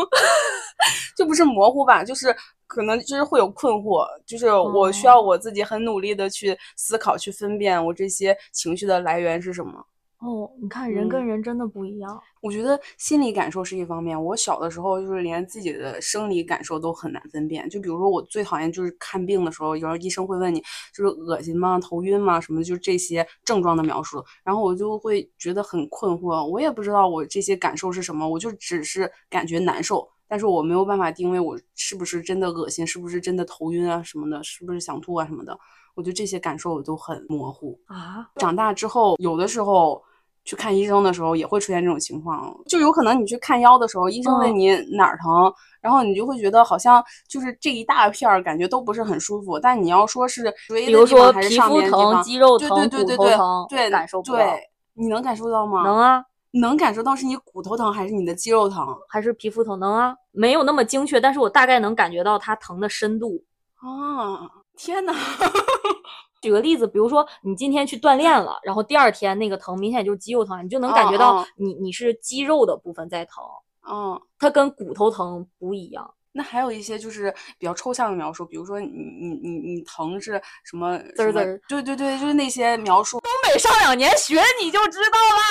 就不是模糊吧，就是可能就是会有困惑，就是我需要我自己很努力的去思考、去分辨我这些情绪的来源是什么。哦，你看人跟嗯人真的不一样。我觉得心理感受是一方面，我小的时候就是连自己的生理感受都很难分辨。就比如说我最讨厌就是看病的时候，有时候医生会问你就是恶心吗、头晕吗什么的，就是这些症状的描述，然后我就会觉得很困惑，我也不知道我这些感受是什么，我就只是感觉难受，但是我没有办法定位我是不是真的恶心，是不是真的头晕啊什么的，是不是想吐啊什么的，我觉得这些感受我都很模糊。啊，长大之后，有的时候去看医生的时候也会出现这种情况，就有可能你去看腰的时候，医生问嗯你哪儿疼，然后你就会觉得好像就是这一大片儿感觉都不是很舒服，但你要说是椎比如说皮肤疼、肌肉疼、对对对骨对对头疼，对，感受不到。对，你能感受到吗？能，啊，能感受到是你骨头疼还是你的肌肉疼还是皮肤疼？能啊，没有那么精确，但是我大概能感觉到它疼的深度。啊？天呐！举个例子，比如说你今天去锻炼了，然后第二天那个疼明显就是肌肉疼，你就能感觉哦到哦你你是肌肉的部分在疼，嗯。它跟骨头疼不一样。那还有一些就是比较抽象的描述，比如说你你你你疼是什么滋儿滋儿对对对，就是那些描述。东北上两年学你就知道了，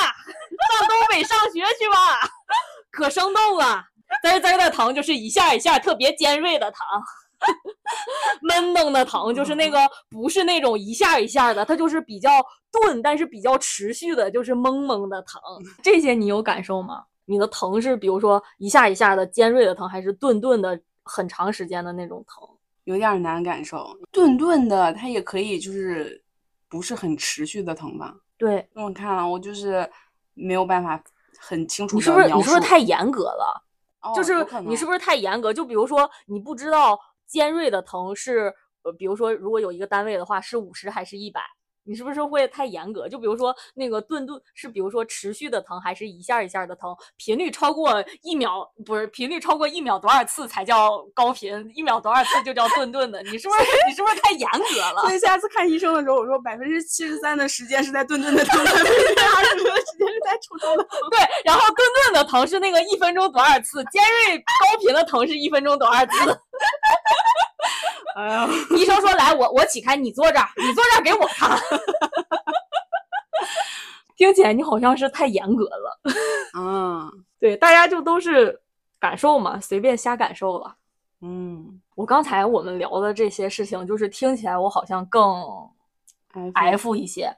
上东北上学去吧，可生动了。滋儿滋儿的疼就是一下一下特别尖锐的疼，闷闷的疼就是那个不是那种一下一下的，它就是比较钝，但是比较持续的，就是懵懵的疼。这些你有感受吗？你的疼是比如说一下一下的尖锐的疼，还是顿顿的很长时间的那种疼？有点儿难感受，顿顿的，它也可以就是不是很持续的疼吧？对，那我看啊，我就是没有办法很清楚你是不是。你是不是太严格了？哦就是你是不是太严格？就比如说，你不知道尖锐的疼是，呃，比如说如果有一个单位的话是五十还是一百，你是不是会太严格？就比如说那个顿顿是，比如说持续的疼，还是一下一下的疼？频率超过一秒，不是频率超过一秒多少次才叫高频？一秒多少次就叫顿顿的？你是不是你是不是太严格了？所以下次看医生的时候，我说百分之七十三的时间是在顿顿的疼，百分之二十的时间是在抽抽的疼。对，然后顿顿的疼是那个一分钟多少次，尖锐高频的疼是一分钟多少次。医生说来，我我起开，你坐这儿，你坐这儿给我看。听起来你好像是太严格了。嗯 对，大家就都是感受嘛，随便瞎感受了。嗯我刚才我们聊的这些事情，就是听起来我好像更 F 一些，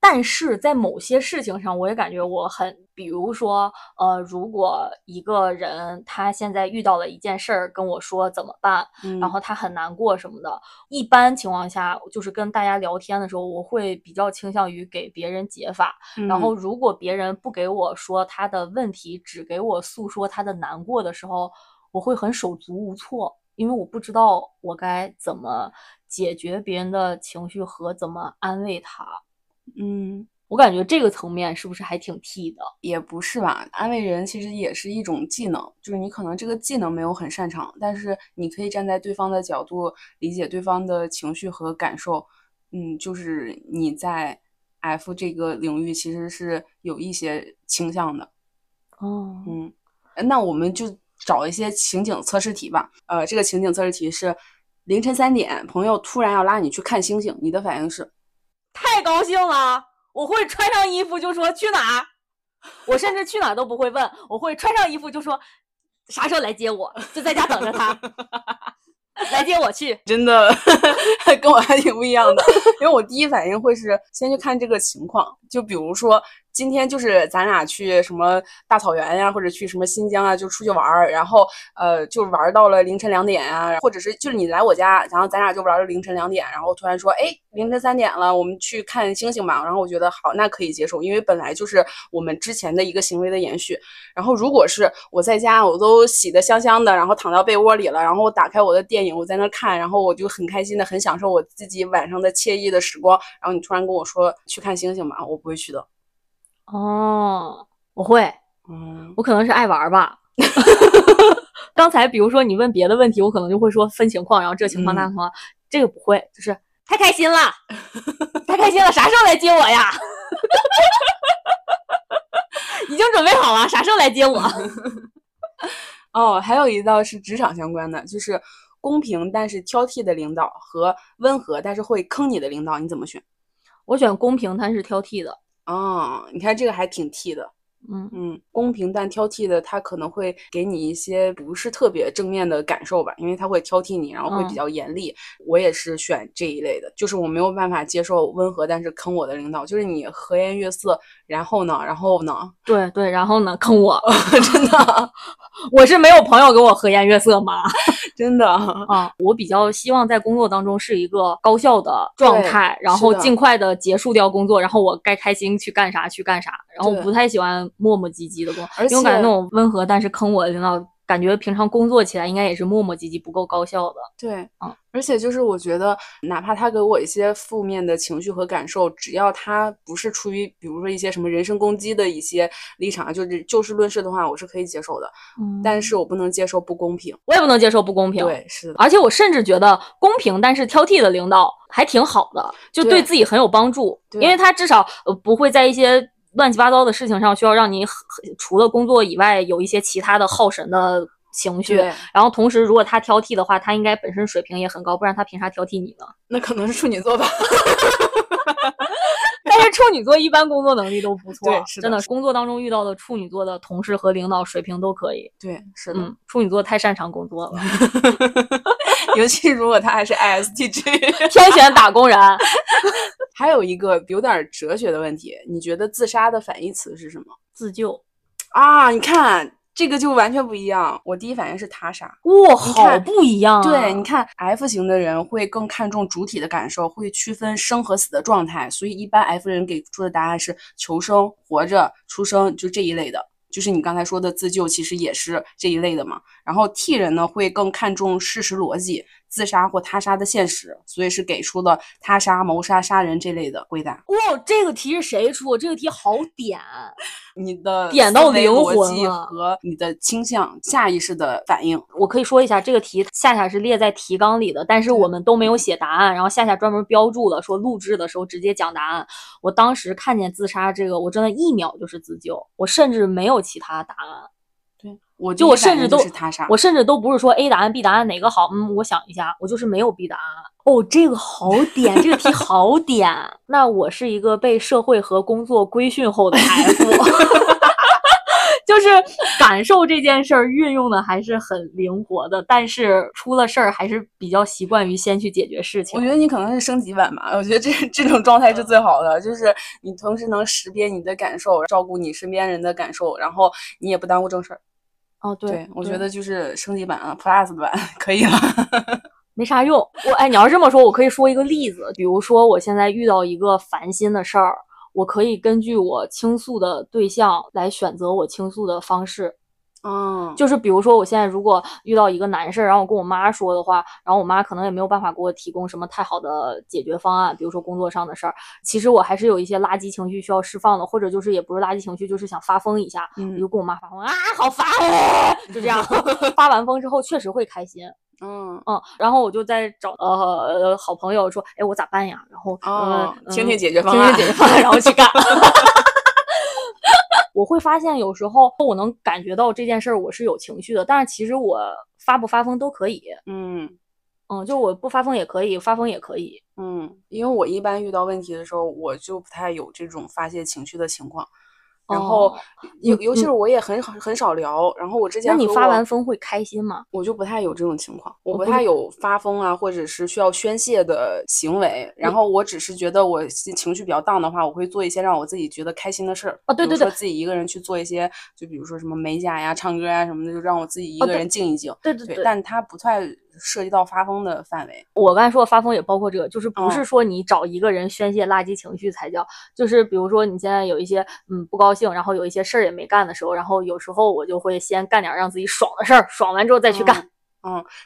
但是在某些事情上，我也感觉我很，比如说，呃，如果一个人他现在遇到了一件事儿，跟我说怎么办，嗯然后他很难过什么的，一般情况下，就是跟大家聊天的时候，我会比较倾向于给别人解法，然嗯。后如果别人不给我说他的问题，只给我诉说他的难过的时候，我会很手足无措，因为我不知道我该怎么解决别人的情绪和怎么安慰他。嗯，我感觉这个层面是不是还挺 T 的？也不是吧，安慰人其实也是一种技能，就是你可能这个技能没有很擅长，但是你可以站在对方的角度理解对方的情绪和感受，嗯，就是你在 F 这个领域其实是有一些倾向的，哦，嗯，那我们就找一些情景测试题吧。呃，这个情景测试题是凌晨三点，朋友突然要拉你去看星星，你的反应是？太高兴了！我会穿上衣服就说去哪儿，我甚至去哪儿都不会问，我会穿上衣服就说啥时候来接我，就在家等着他 来接我去。真的 跟我还挺不一样的，因为我第一反应会是先去看这个情况，就比如说今天就是咱俩去什么大草原呀，或者去什么新疆啊，就出去玩儿，然后呃就玩到了凌晨两点啊，或者是就是你来我家，然后咱俩就玩到凌晨两点，然后突然说，哎，凌晨三点了，我们去看星星吧。然后我觉得好，那可以接受，因为本来就是我们之前的一个行为的延续。然后如果是我在家，我都洗得香香的，然后躺到被窝里了，然后我打开我的电影，我在那看，然后我就很开心的，很享受我自己晚上的惬意的时光。然后你突然跟我说去看星星吧，我不会去的。哦，我会，嗯我可能是爱玩儿吧。刚才比如说你问别的问题，我可能就会说分情况，然后这情况那嗯情况，这个不会，就是太开心了，太开心了，啥时候来接我呀？已经准备好了，啥时候来接我？哦，还有一道是职场相关的，就是公平但是挑剔的领导和温和但是会坑你的领导，你怎么选？我选公平，但是挑剔的。哦，你看这个还挺 T 的。嗯，嗯，公平但挑剔的，他可能会给你一些不是特别正面的感受吧，因为他会挑剔你，然后会比嗯。较严厉。我也是选这一类的，就是我没有办法接受温和但是坑我的领导，就是你和颜悦色，然后呢，然后呢，对对，然后呢，坑我，真的？我是没有朋友给我和颜悦色吗？真的，啊，我比较希望在工作当中是一个高效的状态，然后尽快的结束掉工作，然后我该开心去干啥去干啥，然后我不太喜欢磨磨唧唧的工作，而且因为我感觉那种温和但是坑我的领导，感觉平常工作起来应该也是磨磨唧唧，不够高效的。对，嗯而且就是我觉得，哪怕他给我一些负面的情绪和感受，只要他不是出于比如说一些什么人身攻击的一些立场，就是就事论事的话，我是可以接受的。嗯但是我不能接受不公平。我也不能接受不公平。对，是的，而且我甚至觉得公平但是挑剔的领导还挺好的，就对对自己很有帮助，因为他至少呃不会在一些乱七八糟的事情上需要让你很除了工作以外有一些其他的耗神的情绪。然后同时，如果他挑剔的话，他应该本身水平也很高，不然他凭啥挑剔你呢？那可能是处女座吧。但是处女座一般工作能力都不错，对是的真的工作当中遇到的处女座的同事和领导水平都可以。对，是的，嗯，处女座太擅长工作了，尤其如果他还是 ISTJ。天选打工人。还有一个有点哲学的问题，你觉得自杀的反义词是什么自救，啊？你看这个就完全不一样。我第一反应是他杀。哇，你好不一样啊！对，你看 F 型的人会更看重主体的感受，会区分生和死的状态，所以一般 F 人给出的答案是求生、活着、出生，就这一类的。就是你刚才说的自救，其实也是这一类的嘛。然后 T 人呢会更看重事实逻辑，自杀或他杀的现实，所以是给出了他杀、谋杀、杀人这类的回答。哇，这个题是谁出？这个题好点。你的点到灵魂了和你的倾向、下意识的反应。我可以说一下，这个题夏夏是列在提纲里的，但是我们都没有写答案，然后夏夏专门标注了说录制的时候直接讲答案。我当时看见自杀这个，我真的一秒就是自救，我甚至没有其他答案，对我就我甚至都我甚至都不是说 A 答案 B 答案哪个好，嗯，我想一下，我就是没有 B 答案。哦，这个好点，这个题好点。那我是一个被社会和工作规训后的 F，就是感受这件事儿运用的还是很灵活的，但是出了事儿还是比较习惯于先去解决事情我。觉得你可能是升级版吧，我觉得这这种状态是最好的，就是你同时能识别你的感受，照顾你身边人的感受，然后你也不耽误正事儿。哦，对，对，我觉得就是升级版啊，Plus 版 可以了。没啥用。我哎，你要是这么说，我可以说一个例子，比如说我现在遇到一个烦心的事儿，我可以根据我倾诉的对象来选择我倾诉的方式。嗯，就是比如说，我现在如果遇到一个难事儿，然后我跟我妈说的话，然后我妈可能也没有办法给我提供什么太好的解决方案，比如说工作上的事儿，其实我还是有一些垃圾情绪需要释放的，或者就是也不是垃圾情绪，就是想发疯一下，嗯我就跟我妈发疯啊，好烦哦，就这样。发完疯之后确实会开心，嗯，嗯，然后我就在找呃呃好朋友说，哎，我咋办呀？然后哦呃，听听解决方听案听解决方案，然后去干。我会发现有时候我能感觉到这件事儿我是有情绪的，但是其实我发不发疯都可以，嗯嗯，就我不发疯也可以，发疯也可以。嗯，因为我一般遇到问题的时候，我就不太有这种发泄情绪的情况。然后哦尤嗯尤其是我也很很很少聊，然后我之前那你发完疯会开心吗？我就不太有这种情况，我不太有发疯啊，或者是需要宣泄的行为。然后我只是觉得我情情绪比较荡的话，我会做一些让我自己觉得开心的事儿。啊对对对说自己一个人去做一些，就比如说什么美甲呀、唱歌呀什么的，就让我自己一个人静一静。对，对对对但他不太涉及到发疯的范围。我刚才说的发疯也包括这个，就是不是嗯说你找一个人宣泄垃圾情绪才叫，就是比如说你现在有一些嗯不高兴，然后有一些事儿也没干的时候，然后有时候我就会先干点儿让自己爽的事儿，爽完之后再去干。嗯，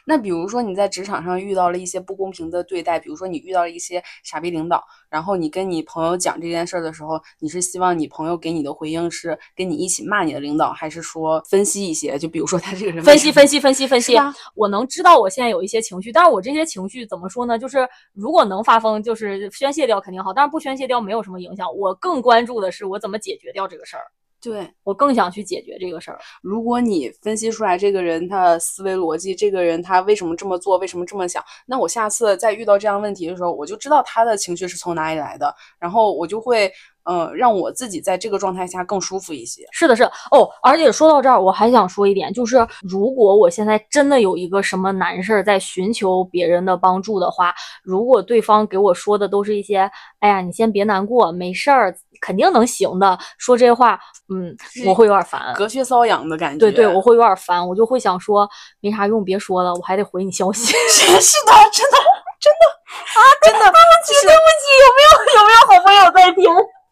那比如说你在职场上遇到了一些不公平的对待，比如说你遇到了一些傻逼领导，然后你跟你朋友讲这件事儿的时候，你是希望你朋友给你的回应是跟你一起骂你的领导，还是说分析一些？就比如说他这个人分析分析分析分析，我能知道我现在有一些情绪，但是我这些情绪怎么说呢？就是如果能发疯，就是宣泄掉肯定好，但是不宣泄掉没有什么影响。我更关注的是我怎么解决掉这个事儿，对，我更想去解决这个事儿。如果你分析出来这个人他的思维逻辑，这个人他为什么这么做，为什么这么想，那我下次再遇到这样问题的时候，我就知道他的情绪是从哪里来的，然后我就会，呃，让我自己在这个状态下更舒服一些。是的是哦，而且说到这儿，我还想说一点，就是如果我现在真的有一个什么难事儿在寻求别人的帮助的话，如果对方给我说的都是一些“哎呀，你先别难过，没事儿，肯定能行的”，说这话，嗯，我会有点烦。隔靴搔痒的感觉。对对，我会有点烦，我就会想说没啥用，别说了，我还得回你消息。是是的，真的真的啊，真的，对不起对不起，有没有有没有好朋友在听？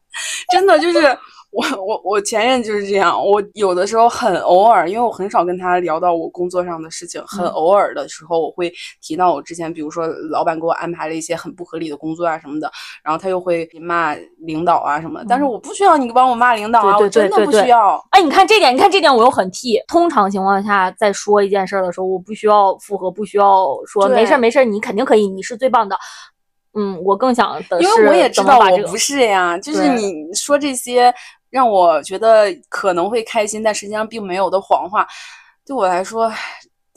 真的就是我我我前任就是这样，我有的时候很偶尔，因为我很少跟他聊到我工作上的事情，很嗯偶尔的时候，我会提到我之前，比如说老板给我安排了一些很不合理的工作啊什么的，然后他又会骂领导啊什么，但是我不需要你帮我骂领导啊，嗯我真的不需要。哎，你看这点，你看这点，我又很 T。通常情况下，在说一件事儿的时候，我不需要附和，不需要说没事儿没事儿，你肯定可以，你是最棒的。嗯，我更想的是，因为我也知道我不是。呀，就是你说这些让我觉得可能会开心，但实际上并没有的谎话，对我来说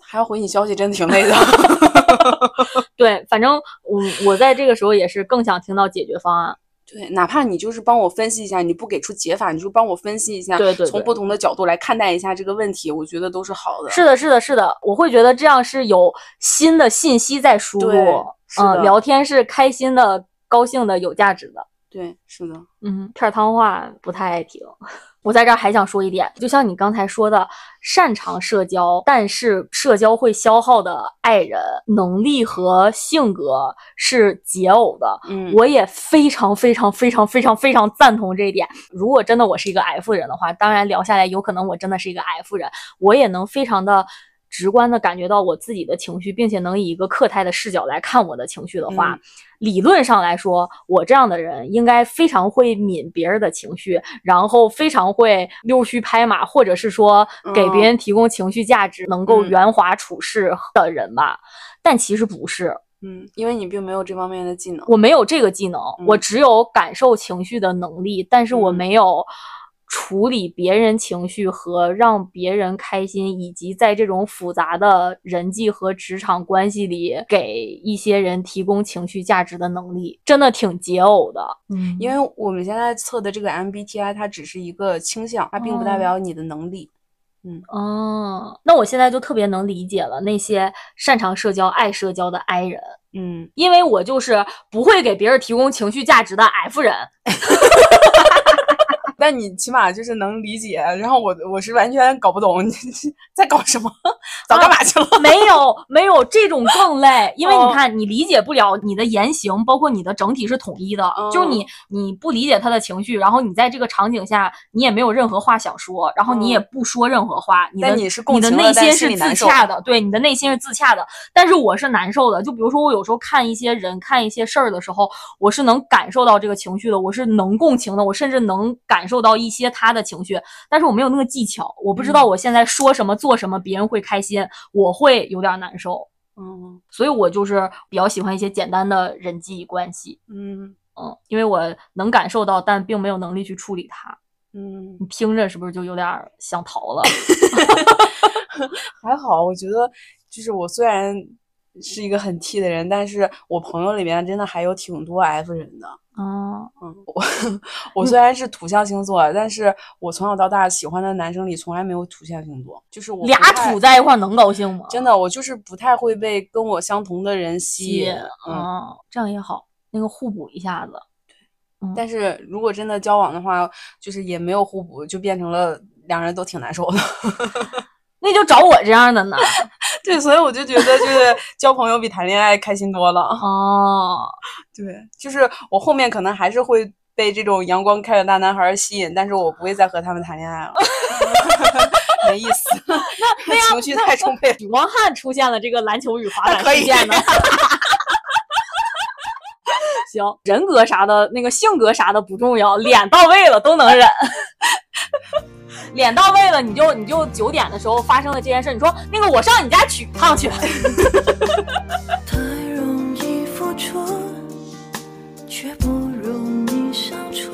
还要回你消息，真的挺累的。对，反正我，我在这个时候也是更想听到解决方案。对，哪怕你就是帮我分析一下，你不给出解法，你就帮我分析一下，对对对从不同的角度来看待一下这个问题，我觉得都是好的。是的，是的，是的，我会觉得这样是有新的信息在输入对。嗯，聊天是开心的、高兴的、有价值的。对，是的，嗯，片儿汤话不太爱听。我在这儿还想说一点，就像你刚才说的，擅长社交，但是社交会消耗的爱人能力和性格是解耦的。嗯，我也非常非常非常非常非常赞同这一点。如果真的我是一个 F 人的话，当然聊下来有可能我真的是一个 F 人，我也能非常的直观的感觉到我自己的情绪，并且能以一个客态的视角来看我的情绪的话，嗯理论上来说，我这样的人应该非常会抿别人的情绪，然后非常会溜须拍马，或者是说给别人提供情绪价值，能够嗯。圆滑处事的人吧。但其实不是，嗯，因为你并没有这方面的技能。我没有这个技能，嗯。我只有感受情绪的能力，但是我嗯。没有处理别人情绪和让别人开心，以及在这种复杂的人际和职场关系里给一些人提供情绪价值的能力，真的挺桀骜的。嗯因为我们现在测的这个 MBTI，它只是一个倾向，它并不代哦表你的能力。嗯哦，那我现在就特别能理解了那些擅长社交、爱社交的 I 人，嗯，因为我就是不会给别人提供情绪价值的 F 人。但你起码就是能理解，然后我我是完全搞不懂你 在搞什么，早干嘛去了？没有没有这种更累，因为哦。你看你理解不了你的言行，包括你的整体是统一的，就是你你不理解他的情绪，然后你在这个场景下你也没有任何话想说，然后你也嗯不说任何话，你的你的内心是自洽的，对，你的内心是自洽的，但是我是难受的。就比如说我有时候看一些人看一些事儿的时候，我是能感受到这个情绪的，我是能共情的，我甚至能感受到一些他的情绪，但是我没有那个技巧，我不知道嗯我现在说什么做什么别人会开心，我会有点难受。嗯所以我就是比较喜欢一些简单的人际关系，嗯嗯，因为我能感受到，但并没有能力去处理它。嗯你，听着是不是就有点儿想逃了？还好，我觉得就是我虽然是一个很 T 的人，但是我朋友里面真的还有挺多 F 人的。嗯，嗯，我我虽然是土象星座，但是我从小到大喜欢的男生里从来没有土象星座，就是我俩土在一块能高兴吗？真的，我就是不太会被跟我相同的人吸引。嗯，这样也好，那个互补一下子。但是如果真的交往的话，就是也没有互补，就变成了两人都挺难受的。那就找我这样的呢。对，所以我就觉得就是交朋友比谈恋爱开心多了。哦，对，就是我后面可能还是会被这种阳光开朗大男孩儿吸引，但是我不会再和他们谈恋爱了，没意思。那情绪太充沛了。许光汉出现了这个篮球与滑板事件呢。行，人格啥的，那个性格啥的不重要，脸到位了都能忍。脸到位了，你就你就九点的时候发生了这件事，你说那个我上你家取趟去。太容易付出，却不容易相处，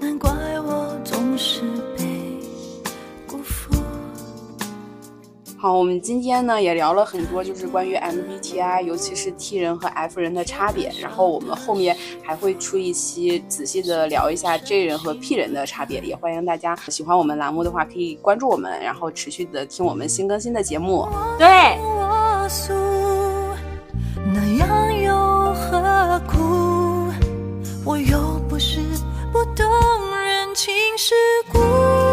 难怪我总是好，我们今天呢也聊了很多，就是关于 MBTI，尤其是 T 人和 F 人的差别。然后我们后面还会出一期仔细的聊一下 J 人和 P 人的差别。也欢迎大家喜欢我们栏目的话，可以关注我们，然后持续的听我们新更新的节目。对，那样又何苦？我又不是不懂人情世故。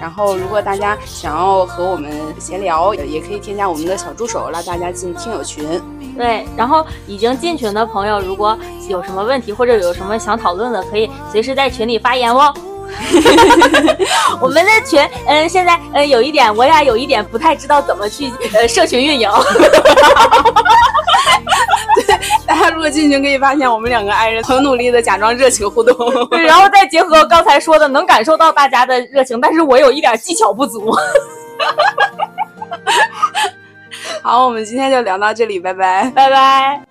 然后，如果大家想要和我们闲聊，也可以添加我们的小助手，拉大家进听友群。对，然后已经进群的朋友，如果有什么问题或者有什么想讨论的，可以随时在群里发言哦。我们的群，嗯，现在嗯有一点，我俩有一点不太知道怎么去呃社群运营。大家如果进群，可以发现我们两个爱人很努力的假装热情互动。对，然后再结合刚才说的，能感受到大家的热情，但是我有一点技巧不足。好，我们今天就聊到这里，拜拜。拜拜。